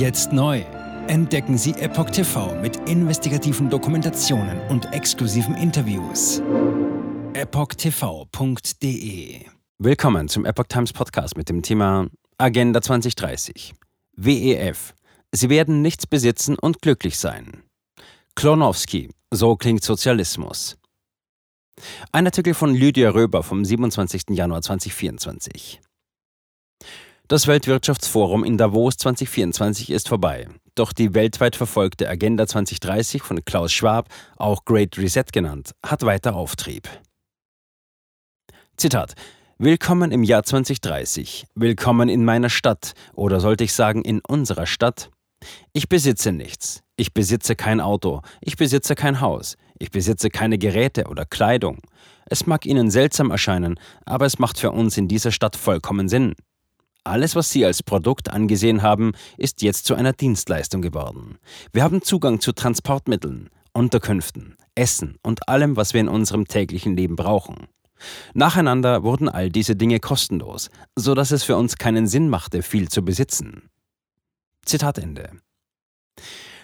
Jetzt neu. Entdecken Sie Epoch TV mit investigativen Dokumentationen und exklusiven Interviews. EpochTV.de Willkommen zum Epoch Times Podcast mit dem Thema Agenda 2030. WEF. Sie werden nichts besitzen und glücklich sein. Klonowski. So klingt Sozialismus. Ein Artikel von Lydia Röber vom 27. Januar 2024. Das Weltwirtschaftsforum in Davos 2024 ist vorbei. Doch die weltweit verfolgte Agenda 2030 von Klaus Schwab, auch Great Reset genannt, hat weiter Auftrieb. Zitat Willkommen im Jahr 2030. Willkommen in meiner Stadt oder sollte ich sagen in unserer Stadt? Ich besitze nichts. Ich besitze kein Auto. Ich besitze kein Haus. Ich besitze keine Geräte oder Kleidung. Es mag Ihnen seltsam erscheinen, aber es macht für uns in dieser Stadt vollkommen Sinn. Alles, was Sie als Produkt angesehen haben, ist jetzt zu einer Dienstleistung geworden. Wir haben Zugang zu Transportmitteln, Unterkünften, Essen und allem, was wir in unserem täglichen Leben brauchen. Nacheinander wurden all diese Dinge kostenlos, so dass es für uns keinen Sinn machte, viel zu besitzen. Zitat Ende.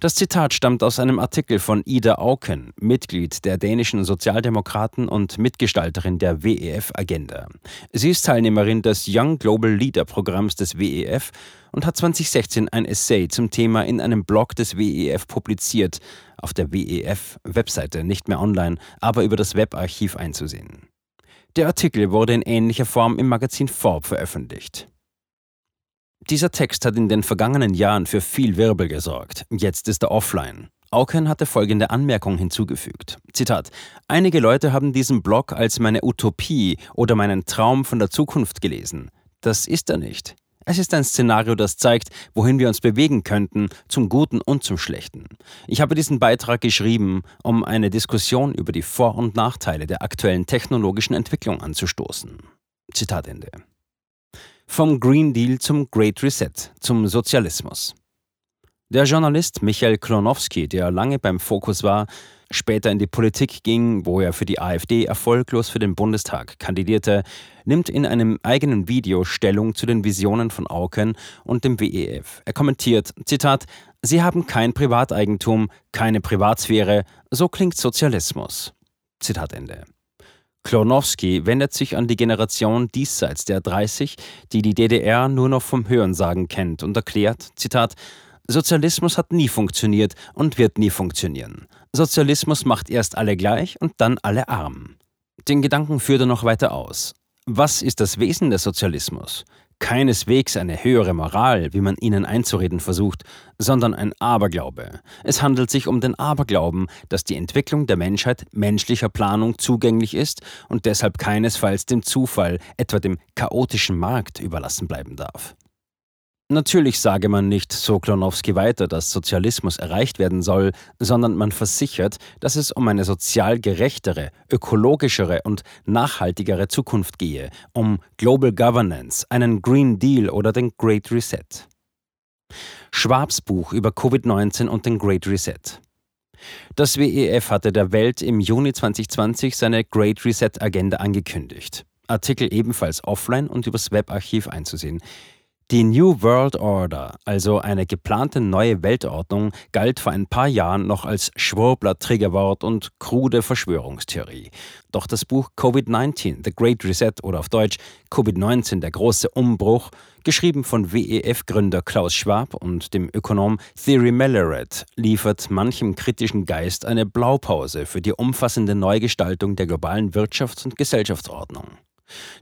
Das Zitat stammt aus einem Artikel von Ida Auken, Mitglied der dänischen Sozialdemokraten und Mitgestalterin der WEF-Agenda. Sie ist Teilnehmerin des Young Global Leader Programms des WEF und hat 2016 ein Essay zum Thema in einem Blog des WEF publiziert, auf der WEF-Webseite nicht mehr online, aber über das Webarchiv einzusehen. Der Artikel wurde in ähnlicher Form im Magazin Forbes veröffentlicht. Dieser Text hat in den vergangenen Jahren für viel Wirbel gesorgt. Jetzt ist er offline. Auken hatte folgende Anmerkung hinzugefügt. Zitat: Einige Leute haben diesen Blog als meine Utopie oder meinen Traum von der Zukunft gelesen. Das ist er nicht. Es ist ein Szenario, das zeigt, wohin wir uns bewegen könnten, zum Guten und zum Schlechten. Ich habe diesen Beitrag geschrieben, um eine Diskussion über die Vor- und Nachteile der aktuellen technologischen Entwicklung anzustoßen. Zitat Ende. Vom Green Deal zum Great Reset, zum Sozialismus. Der Journalist Michael Klonowski, der lange beim Fokus war, später in die Politik ging, wo er für die AfD erfolglos für den Bundestag kandidierte, nimmt in einem eigenen Video Stellung zu den Visionen von Auken und dem WEF. Er kommentiert, Zitat, Sie haben kein Privateigentum, keine Privatsphäre, so klingt Sozialismus. Zitat Ende. Klonowski wendet sich an die Generation diesseits der 30, die die DDR nur noch vom Hörensagen kennt und erklärt, Zitat, Sozialismus hat nie funktioniert und wird nie funktionieren. Sozialismus macht erst alle gleich und dann alle arm. Den Gedanken führt er noch weiter aus. Was ist das Wesen des Sozialismus? Keineswegs eine höhere Moral, wie man ihnen einzureden versucht, sondern ein Aberglaube. Es handelt sich um den Aberglauben, dass die Entwicklung der Menschheit menschlicher Planung zugänglich ist und deshalb keinesfalls dem Zufall, etwa dem chaotischen Markt, überlassen bleiben darf. Natürlich sage man nicht, so Klonowski weiter, dass Sozialismus erreicht werden soll, sondern man versichert, dass es um eine sozial gerechtere, ökologischere und nachhaltigere Zukunft gehe, um Global Governance, einen Green Deal oder den Great Reset. Schwabs Buch über Covid-19 und den Great Reset. Das WEF hatte der Welt im Juni 2020 seine Great Reset Agenda angekündigt. Artikel ebenfalls offline und übers Webarchiv einzusehen. Die New World Order, also eine geplante neue Weltordnung, galt vor ein paar Jahren noch als Schwurbler-Triggerwort und krude Verschwörungstheorie. Doch das Buch Covid-19, The Great Reset oder auf Deutsch Covid-19, der große Umbruch, geschrieben von WEF-Gründer Klaus Schwab und dem Ökonom Thierry Melleret, liefert manchem kritischen Geist eine Blaupause für die umfassende Neugestaltung der globalen Wirtschafts- und Gesellschaftsordnung.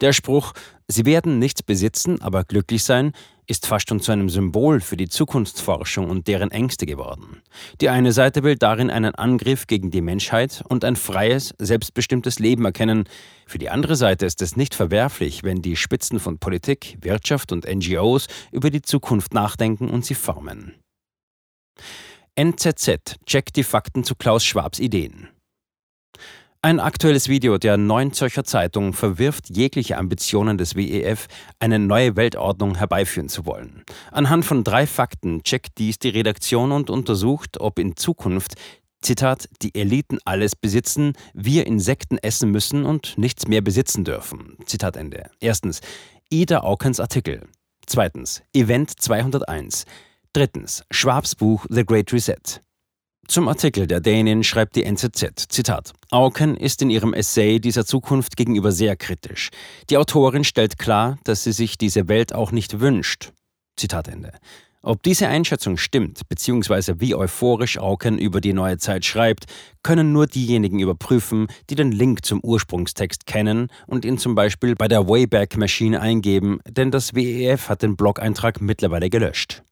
Der Spruch Sie werden nichts besitzen, aber glücklich sein, ist fast schon zu einem Symbol für die Zukunftsforschung und deren Ängste geworden. Die eine Seite will darin einen Angriff gegen die Menschheit und ein freies, selbstbestimmtes Leben erkennen. Für die andere Seite ist es nicht verwerflich, wenn die Spitzen von Politik, Wirtschaft und NGOs über die Zukunft nachdenken und sie formen. NZZ checkt die Fakten zu Klaus Schwabs Ideen. Ein aktuelles Video der Neuen Zürcher Zeitung verwirft jegliche Ambitionen des WEF, eine neue Weltordnung herbeiführen zu wollen. Anhand von drei Fakten checkt dies die Redaktion und untersucht, ob in Zukunft Zitat, die Eliten alles besitzen, wir Insekten essen müssen und nichts mehr besitzen dürfen. Zitat Ende. Erstens, Ida Aukens Artikel. Zweitens, Event 201. Drittens. Schwabs Buch The Great Reset. Zum Artikel der Dänin schreibt die NZZ, Zitat, Auken ist in ihrem Essay dieser Zukunft gegenüber sehr kritisch. Die Autorin stellt klar, dass sie sich diese Welt auch nicht wünscht. Zitat Ende. Ob diese Einschätzung stimmt, beziehungsweise wie euphorisch Auken über die neue Zeit schreibt, können nur diejenigen überprüfen, die den Link zum Ursprungstext kennen und ihn zum Beispiel bei der Wayback Machine eingeben, denn das WEF hat den Blog-Eintrag mittlerweile gelöscht.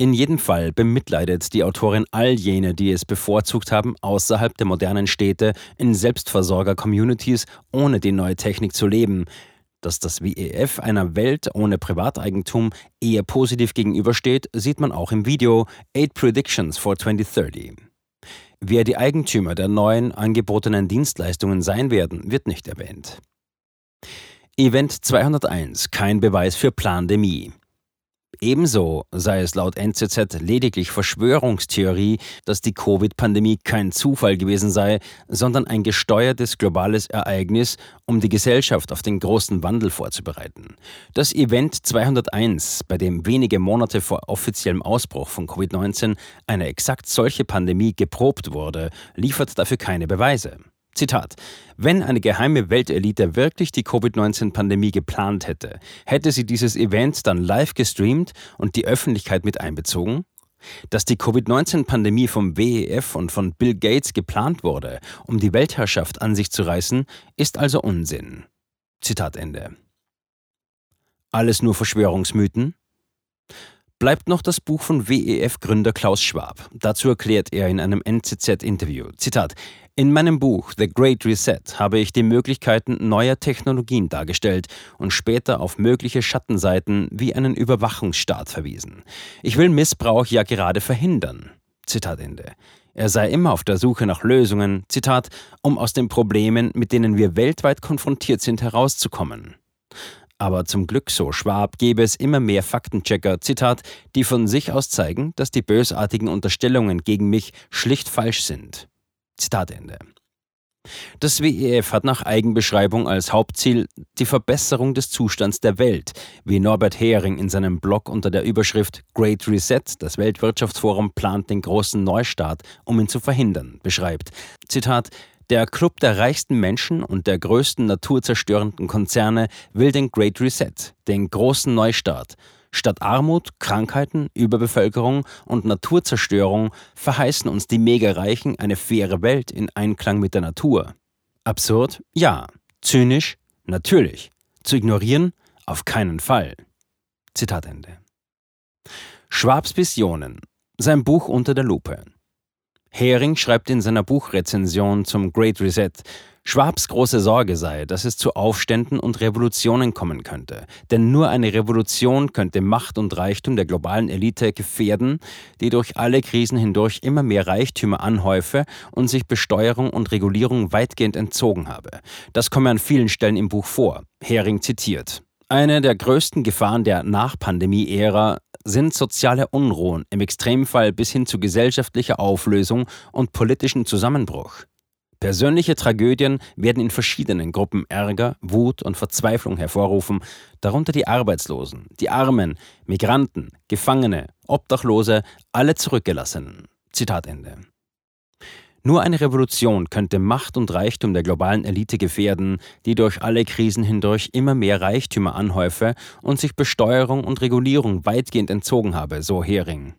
In jedem Fall bemitleidet die Autorin all jene, die es bevorzugt haben, außerhalb der modernen Städte in Selbstversorger-Communities ohne die neue Technik zu leben. Dass das WEF einer Welt ohne Privateigentum eher positiv gegenübersteht, sieht man auch im Video Eight Predictions for 2030. Wer die Eigentümer der neuen angebotenen Dienstleistungen sein werden, wird nicht erwähnt. Event 201 kein Beweis für Plandemie. Ebenso sei es laut NZZ lediglich Verschwörungstheorie, dass die Covid-Pandemie kein Zufall gewesen sei, sondern ein gesteuertes globales Ereignis, um die Gesellschaft auf den großen Wandel vorzubereiten. Das Event 201, bei dem wenige Monate vor offiziellem Ausbruch von Covid-19 eine exakt solche Pandemie geprobt wurde, liefert dafür keine Beweise. Zitat. Wenn eine geheime Weltelite wirklich die Covid-19-Pandemie geplant hätte, hätte sie dieses Event dann live gestreamt und die Öffentlichkeit mit einbezogen? Dass die Covid-19-Pandemie vom WEF und von Bill Gates geplant wurde, um die Weltherrschaft an sich zu reißen, ist also Unsinn. Zitat Ende. Alles nur Verschwörungsmythen? Bleibt noch das Buch von WEF-Gründer Klaus Schwab. Dazu erklärt er in einem NZZ-Interview, Zitat, in meinem Buch The Great Reset habe ich die Möglichkeiten neuer Technologien dargestellt und später auf mögliche Schattenseiten wie einen Überwachungsstaat verwiesen. Ich will Missbrauch ja gerade verhindern. Zitat Ende. Er sei immer auf der Suche nach Lösungen, Zitat, um aus den Problemen, mit denen wir weltweit konfrontiert sind, herauszukommen. Aber zum Glück, so Schwab, gäbe es immer mehr Faktenchecker, Zitat, die von sich aus zeigen, dass die bösartigen Unterstellungen gegen mich schlicht falsch sind. Zitat Ende. Das WEF hat nach Eigenbeschreibung als Hauptziel die Verbesserung des Zustands der Welt, wie Norbert Hering in seinem Blog unter der Überschrift Great Reset, das Weltwirtschaftsforum plant den großen Neustart, um ihn zu verhindern, beschreibt. Zitat der Club der reichsten Menschen und der größten naturzerstörenden Konzerne will den Great Reset, den großen Neustart, Statt Armut, Krankheiten, Überbevölkerung und Naturzerstörung verheißen uns die Megareichen eine faire Welt in Einklang mit der Natur. Absurd? Ja. Zynisch? Natürlich. Zu ignorieren? Auf keinen Fall. Zitat Ende. Schwabs Visionen. Sein Buch unter der Lupe. Hering schreibt in seiner Buchrezension zum Great Reset, Schwabs große Sorge sei, dass es zu Aufständen und Revolutionen kommen könnte. Denn nur eine Revolution könnte Macht und Reichtum der globalen Elite gefährden, die durch alle Krisen hindurch immer mehr Reichtümer anhäufe und sich Besteuerung und Regulierung weitgehend entzogen habe. Das komme an vielen Stellen im Buch vor. Hering zitiert. Eine der größten Gefahren der Nachpandemie-Ära sind soziale Unruhen, im Extremfall bis hin zu gesellschaftlicher Auflösung und politischem Zusammenbruch. Persönliche Tragödien werden in verschiedenen Gruppen Ärger, Wut und Verzweiflung hervorrufen, darunter die Arbeitslosen, die Armen, Migranten, Gefangene, Obdachlose, alle Zurückgelassenen. Zitat Ende. Nur eine Revolution könnte Macht und Reichtum der globalen Elite gefährden, die durch alle Krisen hindurch immer mehr Reichtümer anhäufe und sich Besteuerung und Regulierung weitgehend entzogen habe, so Hering.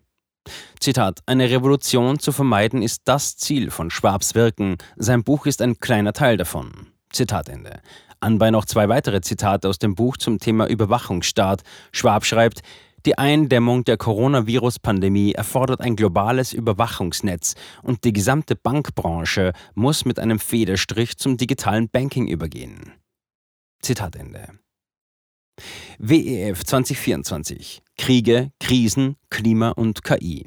Zitat: Eine Revolution zu vermeiden ist das Ziel von Schwabs Wirken. Sein Buch ist ein kleiner Teil davon. Zitat Ende. Anbei noch zwei weitere Zitate aus dem Buch zum Thema Überwachungsstaat. Schwab schreibt, die Eindämmung der Coronavirus-Pandemie erfordert ein globales Überwachungsnetz und die gesamte Bankbranche muss mit einem Federstrich zum digitalen Banking übergehen. Zitat Ende. WEF 2024 Kriege, Krisen, Klima und KI.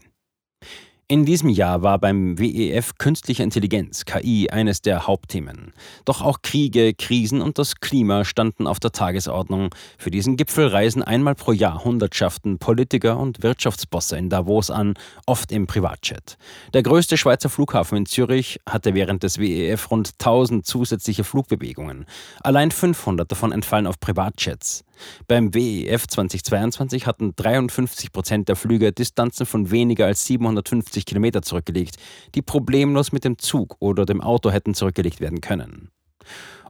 In diesem Jahr war beim WEF künstliche Intelligenz, KI, eines der Hauptthemen. Doch auch Kriege, Krisen und das Klima standen auf der Tagesordnung. Für diesen Gipfel reisen einmal pro Jahr Hundertschaften Politiker und Wirtschaftsbosse in Davos an, oft im Privatjet. Der größte Schweizer Flughafen in Zürich hatte während des WEF rund 1000 zusätzliche Flugbewegungen. Allein 500 davon entfallen auf Privatjets. Beim WEF 2022 hatten 53 Prozent der Flüge Distanzen von weniger als 750 Kilometer zurückgelegt, die problemlos mit dem Zug oder dem Auto hätten zurückgelegt werden können.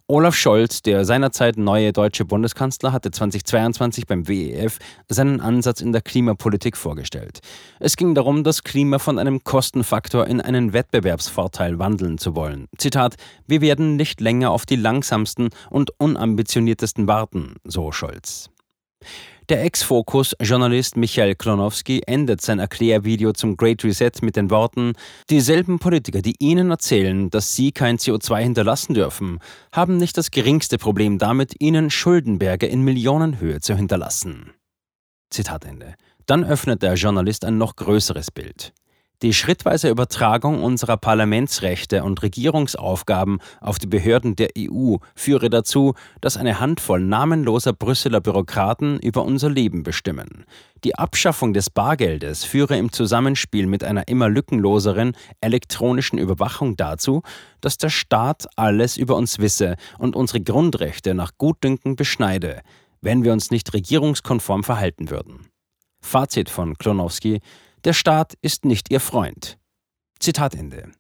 Olaf Scholz, der seinerzeit neue deutsche Bundeskanzler, hatte 2022 beim WEF seinen Ansatz in der Klimapolitik vorgestellt. Es ging darum, das Klima von einem Kostenfaktor in einen Wettbewerbsvorteil wandeln zu wollen. Zitat: Wir werden nicht länger auf die langsamsten und unambitioniertesten warten, so Scholz. Der Ex-Focus-Journalist Michael Klonowski endet sein Erklärvideo zum Great Reset mit den Worten: Dieselben Politiker, die Ihnen erzählen, dass Sie kein CO2 hinterlassen dürfen, haben nicht das geringste Problem damit, Ihnen Schuldenberge in Millionenhöhe zu hinterlassen. Zitat Ende. Dann öffnet der Journalist ein noch größeres Bild. Die schrittweise Übertragung unserer Parlamentsrechte und Regierungsaufgaben auf die Behörden der EU führe dazu, dass eine Handvoll namenloser Brüsseler Bürokraten über unser Leben bestimmen. Die Abschaffung des Bargeldes führe im Zusammenspiel mit einer immer lückenloseren elektronischen Überwachung dazu, dass der Staat alles über uns wisse und unsere Grundrechte nach Gutdünken beschneide, wenn wir uns nicht regierungskonform verhalten würden. Fazit von Klonowski der Staat ist nicht Ihr Freund. Zitat Ende.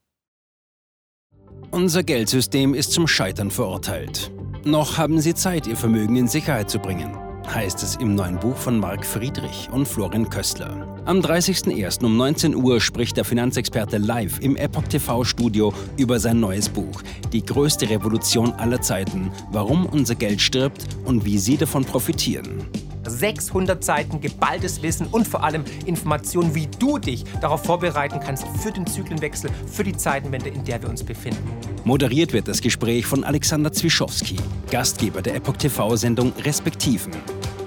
Unser Geldsystem ist zum Scheitern verurteilt. Noch haben Sie Zeit, Ihr Vermögen in Sicherheit zu bringen, heißt es im neuen Buch von Marc Friedrich und Florian Köstler. Am 30.01. um 19 Uhr spricht der Finanzexperte live im Epoch TV Studio über sein neues Buch Die größte Revolution aller Zeiten, warum unser Geld stirbt und wie Sie davon profitieren. 600 Seiten geballtes Wissen und vor allem Informationen, wie du dich darauf vorbereiten kannst für den Zyklenwechsel, für die Zeitenwende, in der wir uns befinden. Moderiert wird das Gespräch von Alexander Zwischowski, Gastgeber der Epoch TV-Sendung Respektiven.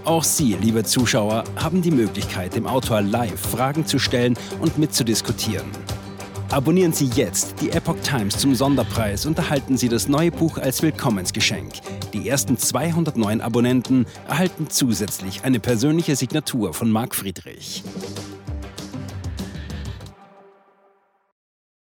Auch Sie, liebe Zuschauer, haben die Möglichkeit, dem Autor live Fragen zu stellen und mitzudiskutieren. Abonnieren Sie jetzt die Epoch Times zum Sonderpreis und erhalten Sie das neue Buch als Willkommensgeschenk. Die ersten 209 Abonnenten erhalten zusätzlich eine persönliche Signatur von Marc Friedrich.